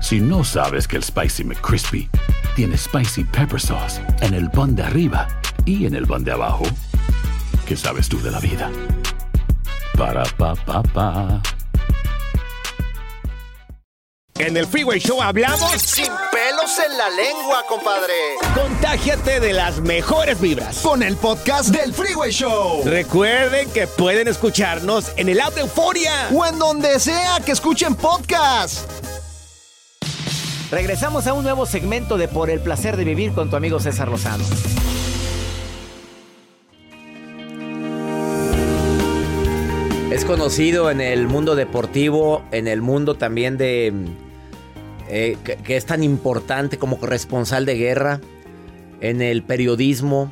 Si no sabes que el Spicy McCrispy tiene Spicy Pepper Sauce en el pan de arriba y en el pan de abajo, ¿qué sabes tú de la vida? Para, pa, pa, pa. En el Freeway Show hablamos sin pelos en la lengua, compadre. Contágiate de las mejores vibras. Con el podcast del Freeway Show. Recuerden que pueden escucharnos en el app de Euforia. O en donde sea que escuchen podcast. Regresamos a un nuevo segmento de Por el placer de vivir con tu amigo César Lozano. Es conocido en el mundo deportivo, en el mundo también de eh, que, que es tan importante como corresponsal de guerra, en el periodismo.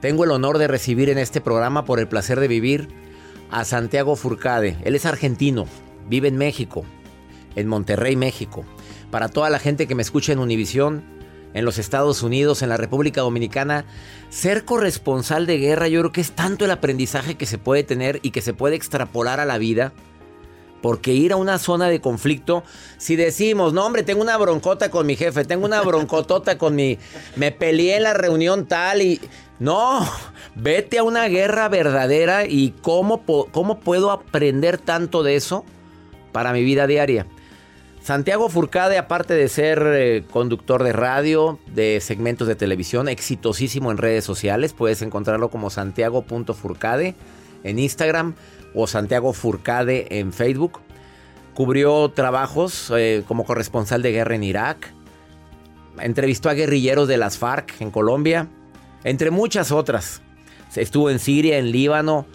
Tengo el honor de recibir en este programa por el placer de vivir a Santiago Furcade. Él es argentino, vive en México, en Monterrey, México. Para toda la gente que me escucha en Univisión, en los Estados Unidos, en la República Dominicana, ser corresponsal de guerra yo creo que es tanto el aprendizaje que se puede tener y que se puede extrapolar a la vida. Porque ir a una zona de conflicto, si decimos, no hombre, tengo una broncota con mi jefe, tengo una broncotota con mi... Me peleé en la reunión tal y... No, vete a una guerra verdadera y cómo, cómo puedo aprender tanto de eso para mi vida diaria. Santiago Furcade, aparte de ser eh, conductor de radio, de segmentos de televisión, exitosísimo en redes sociales, puedes encontrarlo como santiago.furcade en Instagram o Santiago Furcade en Facebook. Cubrió trabajos eh, como corresponsal de guerra en Irak, entrevistó a guerrilleros de las FARC en Colombia, entre muchas otras. Estuvo en Siria, en Líbano,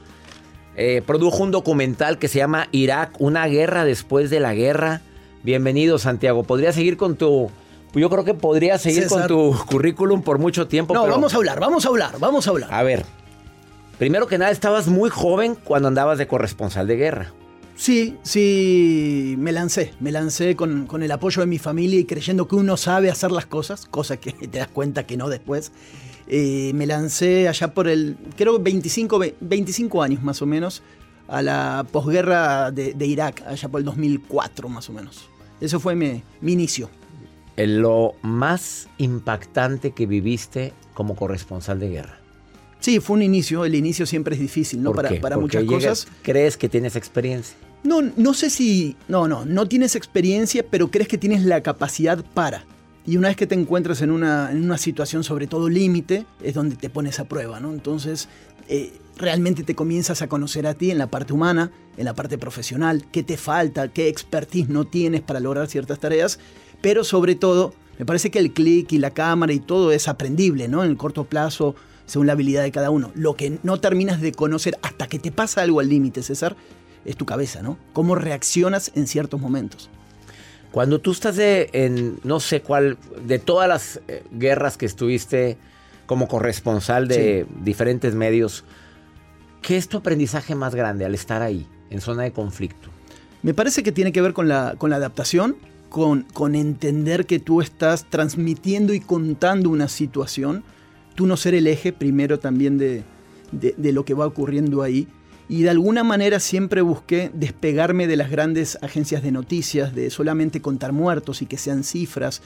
eh, produjo un documental que se llama Irak, una guerra después de la guerra. Bienvenido, Santiago. Podría seguir con tu. Yo creo que podría seguir César. con tu currículum por mucho tiempo. No, pero- vamos a hablar, vamos a hablar, vamos a hablar. A ver. Primero que nada, estabas muy joven cuando andabas de corresponsal de guerra. Sí, sí, me lancé, me lancé con, con el apoyo de mi familia y creyendo que uno sabe hacer las cosas, cosa que te das cuenta que no después. Eh, me lancé allá por el, creo que 25, ve- 25 años más o menos, a la posguerra de, de Irak, allá por el 2004 más o menos. Eso fue mi, mi inicio. Lo más impactante que viviste como corresponsal de guerra. Sí, fue un inicio, el inicio siempre es difícil, ¿no? ¿Por Para, qué? para Porque muchas llegas- cosas. ¿Crees que tienes experiencia? No, no sé si. No, no, no tienes experiencia, pero crees que tienes la capacidad para. Y una vez que te encuentras en una, en una situación, sobre todo límite, es donde te pones a prueba, ¿no? Entonces, eh, realmente te comienzas a conocer a ti en la parte humana, en la parte profesional, qué te falta, qué expertise no tienes para lograr ciertas tareas, pero sobre todo, me parece que el clic y la cámara y todo es aprendible, ¿no? En el corto plazo, según la habilidad de cada uno. Lo que no terminas de conocer hasta que te pasa algo al límite, César, es tu cabeza, ¿no? Cómo reaccionas en ciertos momentos. Cuando tú estás de, en no sé cuál, de todas las eh, guerras que estuviste como corresponsal de diferentes medios, ¿qué es tu aprendizaje más grande al estar ahí, en zona de conflicto? Me parece que tiene que ver con la, con la adaptación, con, con entender que tú estás transmitiendo y contando una situación, tú no ser el eje primero también de, de- de lo que va ocurriendo ahí. Y de alguna manera siempre busqué despegarme de las grandes agencias de noticias, de solamente contar muertos y que sean cifras.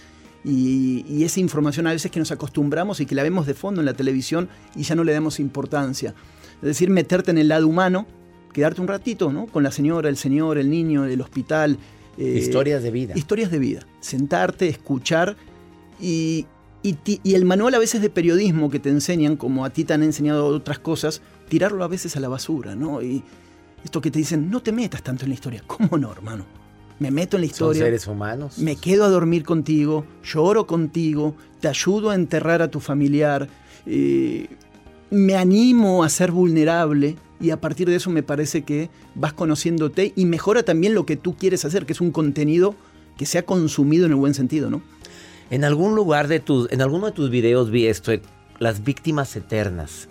Y, y esa información a veces que nos acostumbramos y que la vemos de fondo en la televisión y ya no le damos importancia. Es decir, meterte en el lado humano, quedarte un ratito, ¿no? Con la señora, el señor, el niño, el hospital. eh, Historias de vida. Historias de vida. Sentarte, escuchar y, y ti- y el manual a veces de periodismo que te enseñan, como a ti te han enseñado otras cosas, tirarlo a veces a la basura, ¿no? Y esto que te dicen, no te metas tanto en la historia. ¿Cómo no, hermano? Me meto en la Son historia. seres humanos. Me quedo a dormir contigo, lloro contigo, te ayudo a enterrar a tu familiar, eh, me animo a ser vulnerable y a partir de eso me parece que vas conociéndote y mejora también lo que tú quieres hacer, que es un contenido que sea consumido en el buen sentido, ¿no? En algún lugar de tus, en alguno de tus videos vi esto, las víctimas eternas.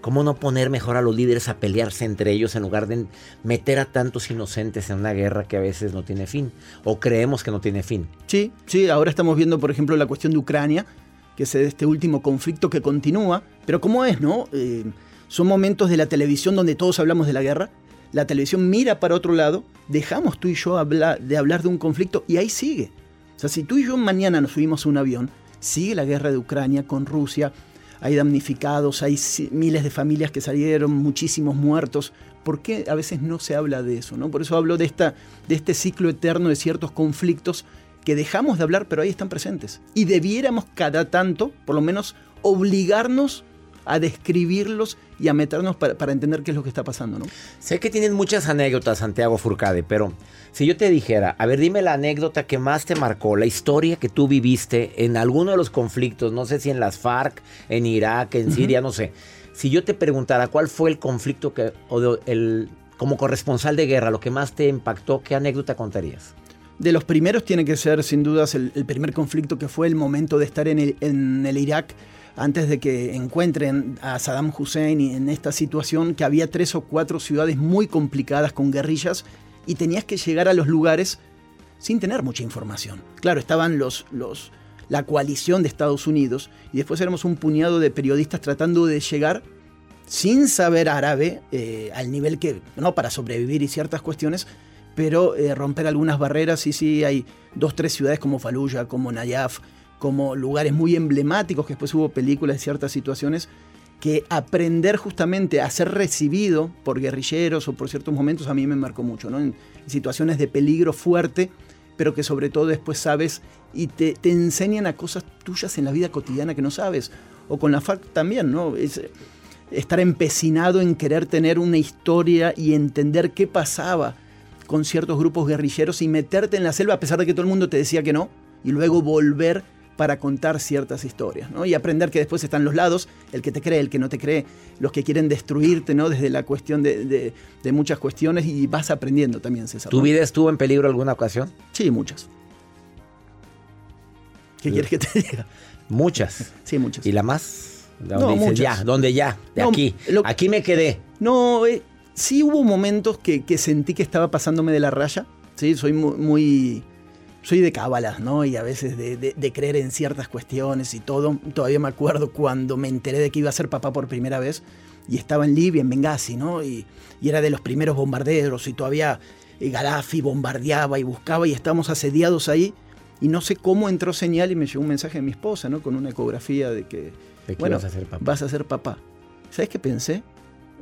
¿Cómo no poner mejor a los líderes a pelearse entre ellos en lugar de meter a tantos inocentes en una guerra que a veces no tiene fin? O creemos que no tiene fin. Sí, sí, ahora estamos viendo, por ejemplo, la cuestión de Ucrania, que es este último conflicto que continúa. Pero ¿cómo es, no? Eh, son momentos de la televisión donde todos hablamos de la guerra. La televisión mira para otro lado, dejamos tú y yo de hablar de un conflicto y ahí sigue. O sea, si tú y yo mañana nos subimos a un avión, sigue la guerra de Ucrania con Rusia, hay damnificados, hay miles de familias que salieron, muchísimos muertos. ¿Por qué a veces no se habla de eso? ¿no? Por eso hablo de, esta, de este ciclo eterno de ciertos conflictos que dejamos de hablar, pero ahí están presentes. Y debiéramos cada tanto, por lo menos, obligarnos a describirlos y a meternos para, entender qué es lo que está pasando, ¿no? Sé que tienen muchas anécdotas, Santiago Furcade, pero si yo te dijera, a ver, dime la anécdota que más te marcó, la historia que tú viviste en alguno de los conflictos, no sé si en las FARC, en Irak, en Siria, no sé. Si yo te preguntara cuál fue el conflicto que, o el, como corresponsal de guerra, lo que más te impactó, ¿qué anécdota contarías? De los primeros tiene que ser sin dudas el, primer conflicto que fue el momento de estar en el, en el Irak antes de que encuentren a Saddam Hussein en esta situación, que había tres o cuatro ciudades muy complicadas con guerrillas y tenías que llegar a los lugares sin tener mucha información. Claro, estaban los, la coalición de Estados Unidos y después éramos un puñado de periodistas tratando de llegar sin saber árabe eh, al nivel que, no para sobrevivir y ciertas cuestiones, pero eh, romper algunas barreras. Y sí, hay dos, tres ciudades como Fallujah, como Nayaf, como lugares muy emblemáticos, que después hubo películas de ciertas situaciones, que aprender justamente a ser recibido por guerrilleros o por ciertos momentos a mí me marcó mucho, ¿no? En, situaciones de peligro fuerte, pero que sobre todo después sabes y te, enseñan a cosas tuyas en la vida cotidiana que no sabes. O con la FARC también, ¿no? Es, estar empecinado en querer tener una historia y entender qué pasaba con ciertos grupos guerrilleros y meterte en la selva a pesar de que todo el mundo te decía que no, y luego volver para contar ciertas historias, ¿no? Y aprender que después están los lados, el que te cree, el que no te cree, los que quieren destruirte, ¿no? Desde la cuestión de, muchas cuestiones y vas aprendiendo también, César. ¿Tu vida estuvo en peligro alguna ocasión? Sí, muchas. ¿Qué quieres que te diga? Muchas. Sí, muchas. ¿Y la más? no, muchas. ya, ¿dónde ya? De aquí. aquí me quedé. No, eh, sí hubo momentos que, sentí que estaba pasándome de la raya. Sí, soy muy soy de cábalas, ¿no? Y a veces de, creer en ciertas cuestiones y todo. Todavía me acuerdo cuando me enteré de que iba a ser papá por primera vez y estaba en Libia, en Benghazi, ¿no? Y, era de los primeros bombarderos y todavía eh, Gaddafi bombardeaba y buscaba y estábamos asediados ahí. Y no sé cómo entró señal y me llegó un mensaje de mi esposa, ¿no? Con una ecografía de que, bueno, vas a ser papá. Vas a ser papá. ¿Sabes qué pensé?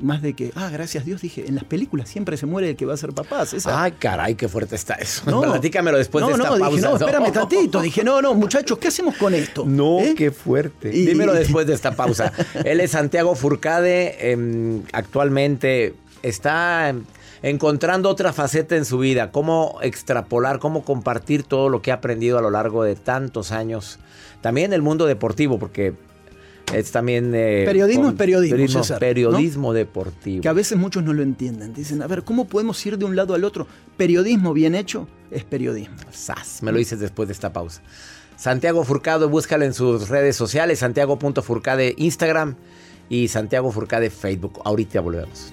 Más de que, ah, gracias Dios, dije, en las películas siempre se muere el que va a ser papá. Ay, caray, qué fuerte está eso. No, platícamelo después de esta no, Dije, no, espérame tantito. Dije, no, no, muchachos, ¿qué hacemos con esto? No, ¿Eh? qué fuerte. Dímelo después de esta pausa. Él es Santiago Furcade, em, actualmente está encontrando otra faceta en su vida, cómo extrapolar, cómo compartir todo lo que ha aprendido a lo largo de tantos años. También en el mundo deportivo, porque es también... Eh, periodismo es periodismo, periodismo, deportivo. Que a veces muchos no lo entienden. Dicen, a ver, ¿cómo podemos ir de un lado al otro? Periodismo bien hecho es periodismo. Sas, me lo dices después de esta pausa. Santiago Furcado, búscalo en sus redes sociales, santiago.furcade Instagram y Santiago Furcade Facebook. Ahorita volvemos.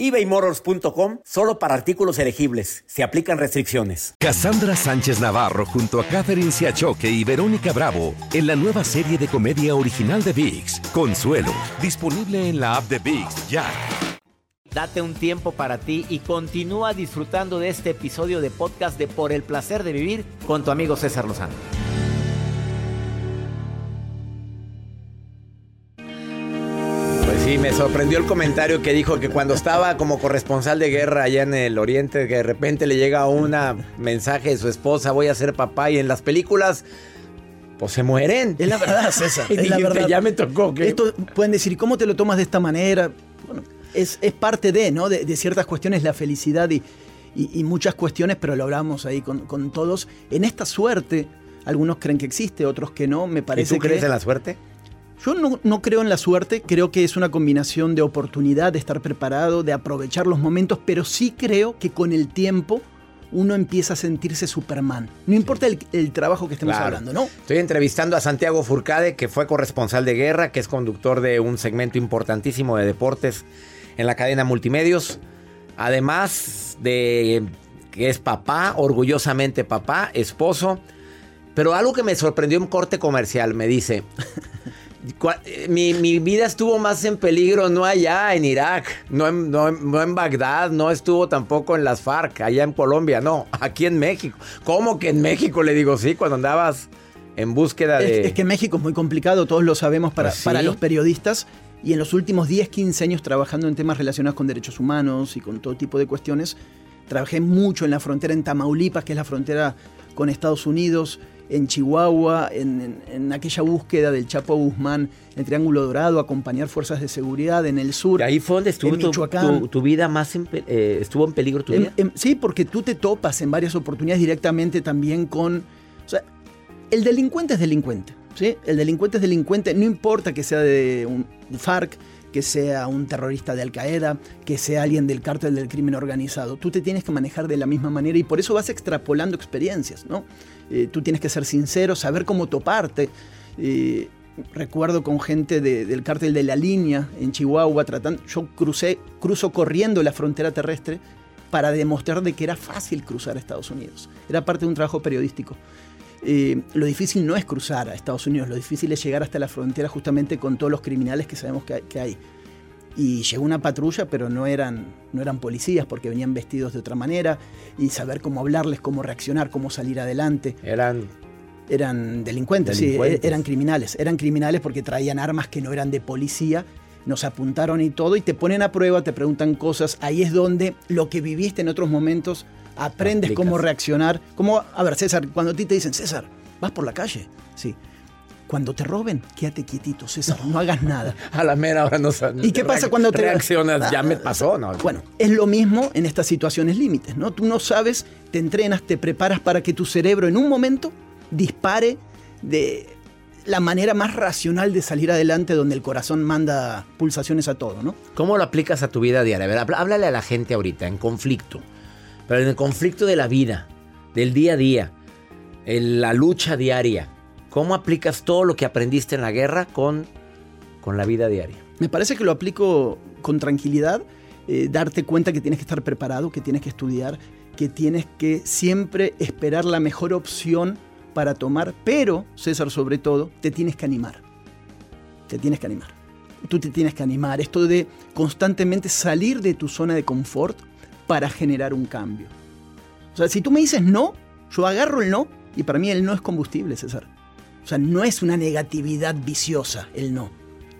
ebaymotors.com solo para artículos elegibles. Se aplican restricciones. Cassandra Sánchez Navarro junto a Catherine Siachoque y Verónica Bravo en la nueva serie de comedia original de Vix, Consuelo, disponible en la app de Vix ya. Date un tiempo para ti y continúa disfrutando de este episodio de podcast de Por el placer de vivir con tu amigo César Lozano. Sorprendió el comentario que dijo que cuando estaba como corresponsal de guerra allá en el oriente, que de repente le llega un mensaje de su esposa, voy a ser papá, y en las películas pues se mueren. Es la verdad, César. es la verdad. Ya me tocó. que Esto pueden decir, ¿cómo te lo tomas de esta manera? Bueno, es, parte de, ¿no? De, ciertas cuestiones, la felicidad y, muchas cuestiones, pero lo hablamos ahí con, todos. En esta suerte, algunos creen que existe, otros que no. Me parece ¿Y tú crees en la suerte? Yo no, no, creo en la suerte, creo que es una combinación de oportunidad, de estar preparado, de aprovechar los momentos, pero sí creo que con el tiempo uno empieza a sentirse Superman. No importa el, trabajo que estemos hablando, ¿no? Estoy entrevistando a Santiago Furcade, que fue corresponsal de guerra, que es conductor de un segmento importantísimo de deportes en la cadena Multimedios. Además de que es papá, orgullosamente papá, esposo. Pero algo que me sorprendió en corte comercial, me dice, eh, mi, vida estuvo más en peligro no allá en Irak, no en, no, en, Bagdad, no estuvo tampoco en las FARC, allá en Colombia, no, aquí en México. ¿Cómo que en México? Le digo, sí, cuando andabas en búsqueda de... Es, que México es muy complicado, todos lo sabemos para, pues para los periodistas. Y en los últimos 10, 15 años trabajando en temas relacionados con derechos humanos y con todo tipo de cuestiones, trabajé mucho en la frontera en Tamaulipas, que es la frontera con Estados Unidos, en Chihuahua, en, aquella búsqueda del Chapo Guzmán, en Triángulo Dorado, acompañar fuerzas de seguridad en el sur. ahí fue donde estuvo tu, vida más eh, estuvo en peligro tu vida. sí, porque tú te topas en varias oportunidades directamente también con. O sea, el delincuente es delincuente. ¿sí? El delincuente es delincuente, no importa que sea de un FARC, que sea un terrorista de Al Qaeda, que sea alguien del cártel del crimen organizado. Tú te tienes que manejar de la misma manera y por eso vas extrapolando experiencias, ¿no? Eh, tú tienes que ser sincero, saber cómo toparte. Eh, recuerdo con gente del cártel de la línea en Chihuahua, tratando, yo crucé, cruzo corriendo la frontera terrestre para demostrar de que era fácil cruzar a Estados Unidos. Era parte de un trabajo periodístico. Eh, lo difícil no es cruzar a Estados Unidos, lo difícil es llegar hasta la frontera justamente con todos los criminales que sabemos que hay. Y llegó una patrulla, pero no eran, no eran policías porque venían vestidos de otra manera y saber cómo hablarles, cómo reaccionar, cómo salir adelante. Eran eran delincuentes, sí, eran criminales. Eran criminales porque traían armas que no eran de policía, nos apuntaron y todo, y te ponen a prueba, te preguntan cosas. Ahí es donde lo que viviste en otros momentos aprendes cómo reaccionar. Como, a ver, César, cuando a ti te dicen, César, vas por la calle, sí. Cuando te roben, quédate quietito, César, no, hagas nada. A la mera hora no ¿Y qué pasa cuando te reaccionas? ya me pasó, ¿no? Bueno, es lo mismo en estas situaciones límites, ¿no? Tú no sabes, te entrenas, te preparas para que tu cerebro en un momento dispare de la manera más racional de salir adelante donde el corazón manda pulsaciones a todo, ¿no? ¿Cómo lo aplicas a tu vida diaria? A ver, háblale a la gente ahorita en conflicto. Pero en el conflicto de la vida, del día a día, en la lucha diaria, ¿cómo aplicas todo lo que aprendiste en la guerra con, con la vida diaria? Me parece que lo aplico con tranquilidad, eh, darte cuenta que tienes que estar preparado, que tienes que estudiar, que tienes que siempre esperar la mejor opción para tomar, pero, César, sobre todo, te tienes que animar. Te tienes que animar. Tú te tienes que animar. Esto de constantemente salir de tu zona de confort para generar un cambio. O sea, si tú me dices no, yo agarro el no y para mí el no es combustible, César. O sea, no es una negatividad viciosa el no.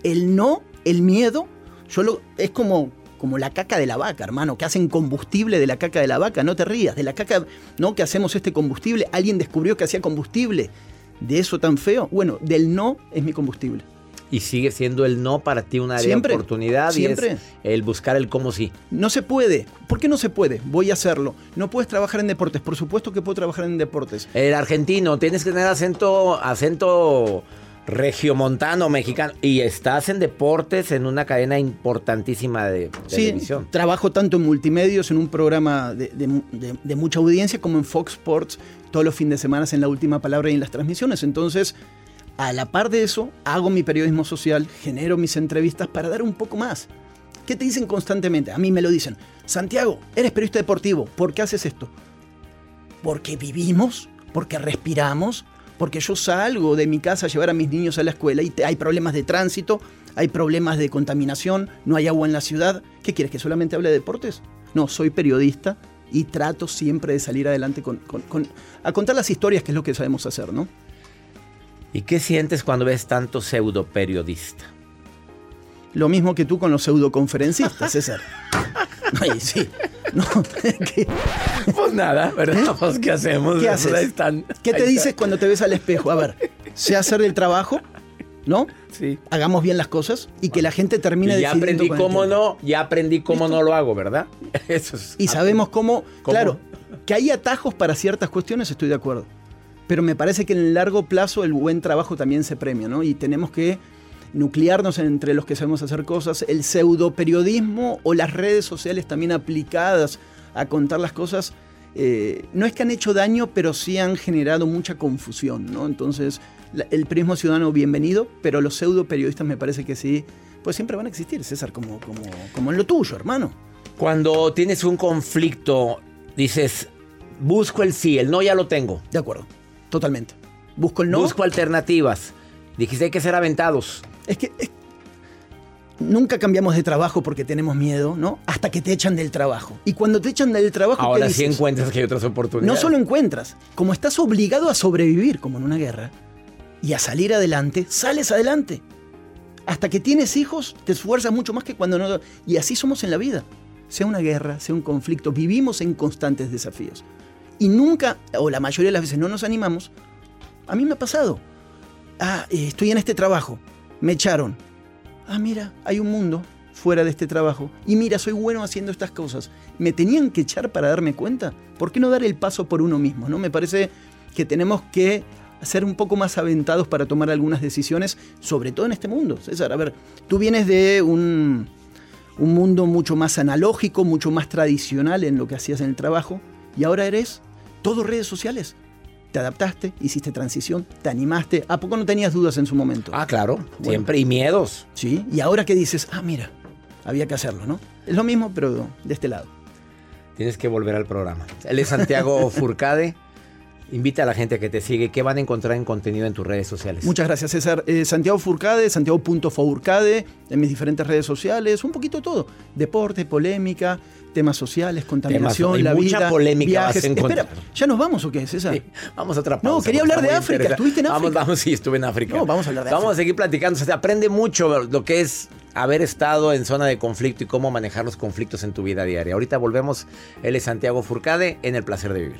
El no, el miedo, yo es como, como la caca de la vaca, hermano, que hacen combustible de la caca de la vaca. No te rías, de la caca, no, que hacemos este combustible. Alguien descubrió que hacía combustible. De eso tan feo. Bueno, del no es mi combustible y sigue siendo el no para ti una área de oportunidad siempre. y es el buscar el cómo sí. No se puede. ¿Por qué no se puede? Voy a hacerlo. No puedes trabajar en deportes. Por supuesto que puedo trabajar en deportes. El argentino, tienes que tener acento, acento regiomontano, mexicano. Y estás en deportes en una cadena importantísima de, televisión. Trabajo tanto en multimedios, en un programa de, de, mucha audiencia, como en Fox Sports, todos los fines de semana en la última palabra y en las transmisiones. Entonces, a la par de eso, hago mi periodismo social, genero mis entrevistas para dar un poco más. ¿Qué te dicen constantemente? A mí me lo dicen. Santiago, eres periodista deportivo. ¿Por qué haces esto? Porque vivimos, porque respiramos, porque yo salgo de mi casa a llevar a mis niños a la escuela y hay problemas de tránsito, hay problemas de contaminación, no hay agua en la ciudad. ¿Qué quieres? ¿Que solamente hable de deportes? No, soy periodista y trato siempre de salir adelante con, a contar las historias, que es lo que sabemos hacer, ¿no? ¿Y qué sientes cuando ves tanto pseudo periodista? Lo mismo que tú con los pseudoconferencistas, César. Ay, sí. No, ¿qué, Pues nada, ¿verdad? Pues, ¿qué hacemos? qué haces? ahí están. ¿Qué te Ahí dices cuando te ves al espejo? A ver, sé hacer el trabajo, ¿no? Sí. Hagamos bien las cosas y que la gente termine Y ya aprendí cómo no, ya aprendí cómo no lo hago, ¿verdad? Eso es. Y sabemos cómo, ¿Cómo? claro, que hay atajos para ciertas cuestiones, estoy de acuerdo. Pero me parece que en el largo plazo el buen trabajo también se premia, ¿no? Y tenemos que nuclearnos entre los que sabemos hacer cosas. El pseudo periodismo o las redes sociales también aplicadas a contar las cosas, eh, no es que han hecho daño, pero sí han generado mucha confusión, ¿no? Entonces, la- el periodismo ciudadano, bienvenido, pero los pseudo periodistas me parece que sí, pues siempre van a existir, César, como, como, como en lo tuyo, hermano. Cuando tienes un conflicto, dices, busco el sí, el no ya lo tengo. De acuerdo, totalmente. Busco el no. Busco alternativas. Dijiste, hay que ser aventados. Es que es- nunca cambiamos de trabajo porque tenemos miedo, ¿no? Hasta que te echan del trabajo. Y cuando te echan del trabajo, ¿qué Ahora sí dices? encuentras que hay otras oportunidades. No solo encuentras, como estás obligado a sobrevivir, como en una guerra, y a salir adelante, sales adelante. Hasta que tienes hijos, te esfuerzas mucho más que cuando no. Y así somos en la vida. Sea una guerra, sea un conflicto, vivimos en constantes desafíos. Y nunca, o la mayoría de las veces, no nos animamos. A mí me ha pasado. Ah, eh, estoy en este trabajo. Me echaron. Ah, mira, hay un mundo fuera de este trabajo. Y mira, soy bueno haciendo estas cosas. ¿Me tenían que echar para darme cuenta? ¿Por qué no dar el paso por uno mismo? ¿no? Me parece que tenemos que ser un poco más aventados para tomar algunas decisiones, sobre todo en este mundo. César, a ver, tú vienes de un, un mundo mucho más analógico, mucho más tradicional en lo que hacías en el trabajo, y ahora eres todo redes sociales. Te adaptaste, hiciste transición, te animaste. ¿A poco no tenías dudas en su momento? Ah, claro, siempre. Y miedos. Sí, y ahora que dices, ah, mira, había que hacerlo, ¿no? Es lo mismo, pero de este lado. Tienes que volver al programa. Él es Santiago Furcade. Invita a la gente a que te sigue. ¿Qué van a encontrar en contenido en tus redes sociales? Muchas gracias, César. Eh, Santiago Furcade, en mis diferentes redes sociales, un poquito de todo. Deporte, polémica, temas sociales, contaminación, Temas- la mucha vida, polémica vas viajes. a encontrar. Espera, ¿ya nos vamos o qué, César? Sí, vamos a otra No, quería hablar de África. ¿Estuviste en Vamos, África? vamos, sí, estuve en África. No, vamos a hablar de Vamos África. a seguir platicando. Se aprende mucho lo que es haber estado en zona de conflicto y cómo manejar los conflictos en tu vida diaria. Ahorita volvemos. Él es Santiago Furcade en El Placer de Vivir.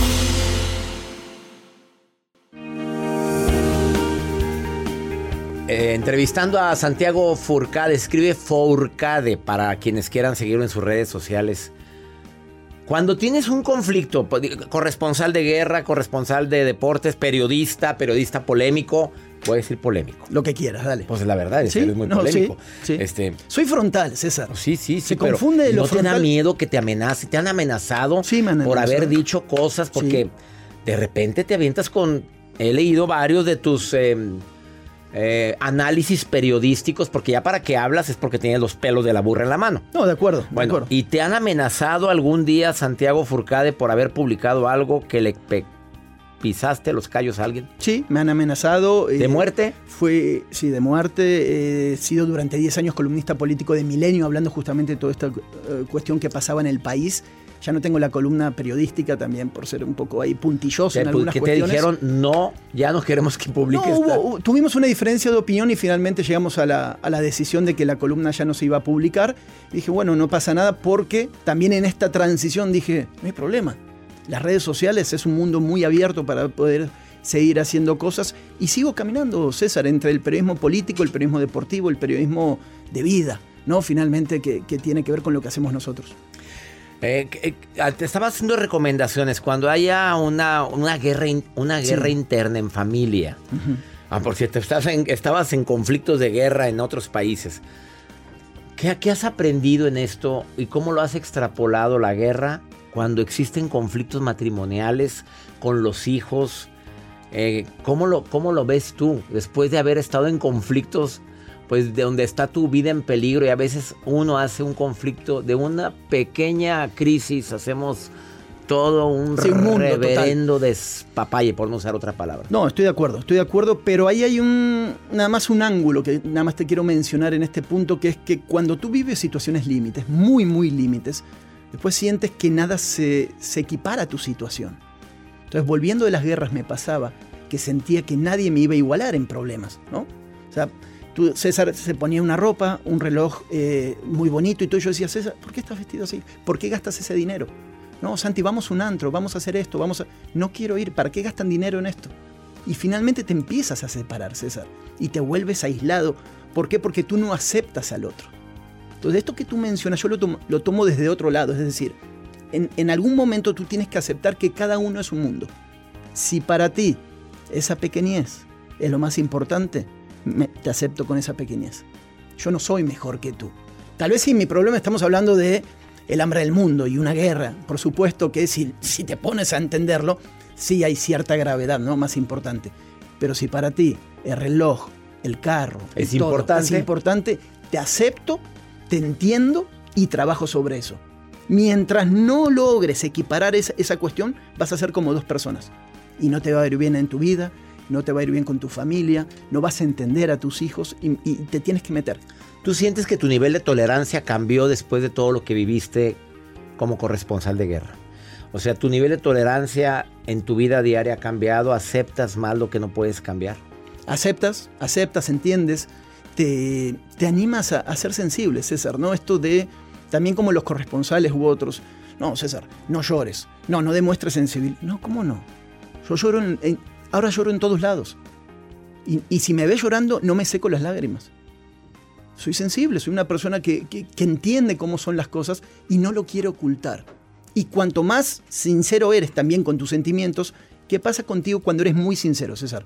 Eh, entrevistando a Santiago Furcade, escribe Fourcade para quienes quieran seguirlo en sus redes sociales. Cuando tienes un conflicto, pues, corresponsal de guerra, corresponsal de deportes, periodista, periodista polémico, puede decir polémico. Lo que quieras, dale. Pues la verdad, es Sí, que eres muy no, polémico. sí. Este, Soy frontal, César. Sí, sí, sí. Se pero confunde lo ¿No te da miedo que te amenace? ¿Te han amenazado han por haber dicho cosas? Porque de repente te avientas con... He leído varios de tus eh, eh, análisis periodísticos, porque ya para que hablas es porque tienes los pelos de la burra en la mano. No, de acuerdo, de Bueno, acuerdo. ¿y te han amenazado algún día, Santiago Furcade, por haber publicado algo que le pisaste los callos a alguien? Sí, me han amenazado. ¿De eh, muerte? Fue, sí, de muerte. He sido durante 10 años columnista político de Milenio, hablando justamente de toda esta eh, cuestión que pasaba en el país. Ya no tengo la columna periodística también por ser un poco ahí puntilloso en ¿Te, algunas que te cuestiones. dijeron, no, ya no queremos que No, publiques? hubo- tal"? hubo- tuvimos una diferencia de opinión y finalmente llegamos a la, a la decisión de que la columna ya no se iba a publicar. Y dije, bueno, no pasa nada porque también en esta transición dije, no hay problema. Las redes sociales es un mundo muy abierto para poder seguir haciendo cosas y sigo caminando, César, entre el periodismo político, el periodismo deportivo, el periodismo de vida, ¿no? Finalmente que, que tiene que ver con lo que hacemos nosotros. Eh, eh, te estaba haciendo recomendaciones cuando haya una, una guerra, in- una Sí. guerra interna en familia. Ah, por cierto, estabas en, estabas en conflictos de guerra en otros países. ¿Qué, ¿Qué has aprendido en esto y cómo lo has extrapolado la guerra cuando existen conflictos matrimoniales con los hijos? Eh, ¿cómo, lo, ¿Cómo lo ves tú después de haber estado en conflictos? Pues de donde está tu vida en peligro y a veces uno hace un conflicto de una pequeña crisis, hacemos todo un, Sí, un mundo reverendo despapalle, por no usar otra palabra. No, estoy de acuerdo, estoy de acuerdo, pero ahí hay un nada más un ángulo que nada más te quiero mencionar en este punto, que es que cuando tú vives situaciones límites, muy, muy límites, después sientes que nada se, se equipara a tu situación. Entonces, volviendo de las guerras, me pasaba que sentía que nadie me iba a igualar en problemas, ¿no? O sea, tú, César se ponía una ropa, un reloj eh, muy bonito, y tú y yo decía, César, ¿por qué estás vestido así? ¿Por qué gastas ese dinero? No, Santi, vamos a un antro, vamos a hacer esto, vamos a... No quiero ir, ¿para qué gastan dinero en esto? Y finalmente te empiezas a separar, César, y te vuelves aislado. ¿Por qué? Porque tú no aceptas al otro. Entonces, esto que tú mencionas, yo lo tomo, desde otro lado, es decir, en algún momento tú tienes que aceptar que cada uno es un mundo. Si para ti esa pequeñez es lo más importante, me- te acepto con esa pequeñez. Yo no soy mejor que tú. Tal vez si mi problema estamos hablando de el hambre del mundo y una guerra, por supuesto que si, si te pones a entenderlo, sí hay cierta gravedad, ¿no? Más importante. Pero si para ti el reloj, el carro, Es todo importante. es importante, te acepto, te entiendo y trabajo sobre eso. Mientras no logres equiparar esa, esa cuestión, vas a ser como dos personas. Y no te va a ir bien en tu vida, no te va a ir bien con tu familia, no vas a entender a tus hijos y, y te tienes que meter. ¿Tú sientes que tu nivel de tolerancia cambió después de todo lo que viviste como corresponsal de guerra? O sea, tu nivel de tolerancia en tu vida diaria ha cambiado, aceptas más lo que no puedes cambiar. aceptas, aceptas, entiendes, te, te animas a, a ser sensible, César, ¿no? Esto de, también como los corresponsales u otros, no, César, no llores, no, no demuestres sensibilidad, no, ¿cómo no? Yo lloro, en, en- ahora lloro en todos lados. Y, y si me ves llorando, no me seco las lágrimas. Soy sensible, soy una persona que, que- que entiende cómo son las cosas y no lo quiere ocultar. Y cuanto más sincero eres también con tus sentimientos, ¿qué pasa contigo cuando eres muy sincero, César?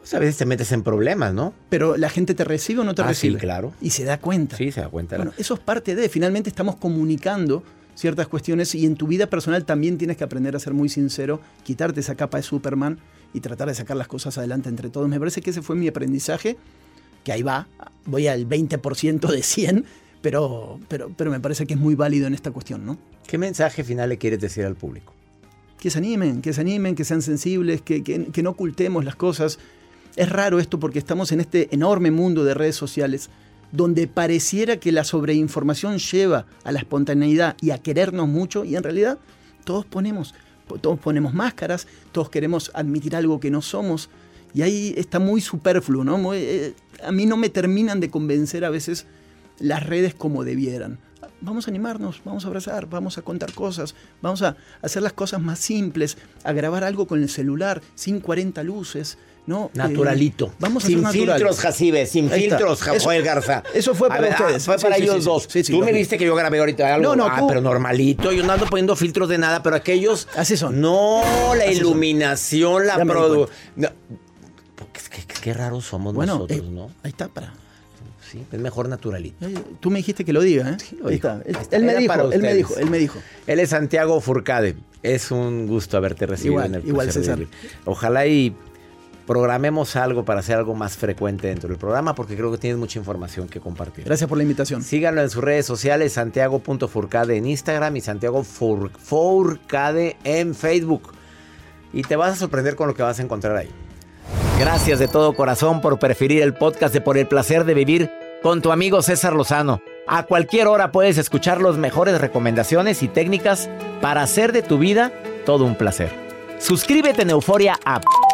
Pues a veces te metes en problemas, ¿no? Pero la gente te recibe o no te Ah, sí, recibe. claro. Y se da cuenta. Sí, se da cuenta. Bueno, eso es parte de, finalmente estamos comunicando ciertas cuestiones y en tu vida personal también tienes que aprender a ser muy sincero, quitarte esa capa de Superman y tratar de sacar las cosas adelante entre todos. Me parece que ese fue mi aprendizaje, que ahí va, voy al 20% de 100, pero, pero, pero me parece que es muy válido en esta cuestión, ¿no? ¿Qué mensaje final le quieres decir al público? que se animen, que se animen, que sean sensibles, que, que- que no ocultemos las cosas. Es raro esto porque estamos en este enorme mundo de redes sociales donde pareciera que la sobreinformación lleva a la espontaneidad y a querernos mucho y en realidad todos ponemos, todos ponemos máscaras, todos queremos admitir algo que no somos y ahí está muy superfluo, ¿no? Eh, a mí no me terminan de convencer a veces las redes como debieran. Vamos a animarnos, vamos a abrazar, vamos a contar cosas, vamos a hacer las cosas más simples, a grabar algo con el celular, sin 40 luces, ¿no? Naturalito. Eh, vamos a sin ser filtros, Jacibe, sin Ahí está. filtros, Eso- Joel Garza. Eso fue para ver, ah, ustedes. fue Sí, para sí, ellos sí, sí. dos. Sí, sí, tú lo me vi. viste que yo grabé ahorita algo. No, no, ah, tú- pero normalito. Yo no ando poniendo filtros de nada, pero aquellos. Así son. No, la Así son. iluminación, la Ya me di produ. No, porque es que- que- qué raros somos Bueno, nosotros, eh, ¿no? ahí está para. Sí, es mejor naturalito. Eh, Tú me dijiste que lo diga, ¿eh? lo dijo. está. Él, está. él me dijo, él me dijo, él me dijo. Él es Santiago Furcade. Es un gusto haberte recibido Igual, en el igual, César. Ojalá y programemos algo para hacer algo más frecuente dentro del programa porque creo que tienes mucha información que compartir. Gracias por la invitación. Síganlo en sus redes sociales, santiago.furcade en Instagram y Santiago en Facebook. Y te vas a sorprender con lo que vas a encontrar ahí. Gracias de todo corazón por preferir el podcast de Por el Placer de Vivir con tu amigo César Lozano. A cualquier hora puedes escuchar las mejores recomendaciones y técnicas para hacer de tu vida todo un placer. Suscríbete en Euforia App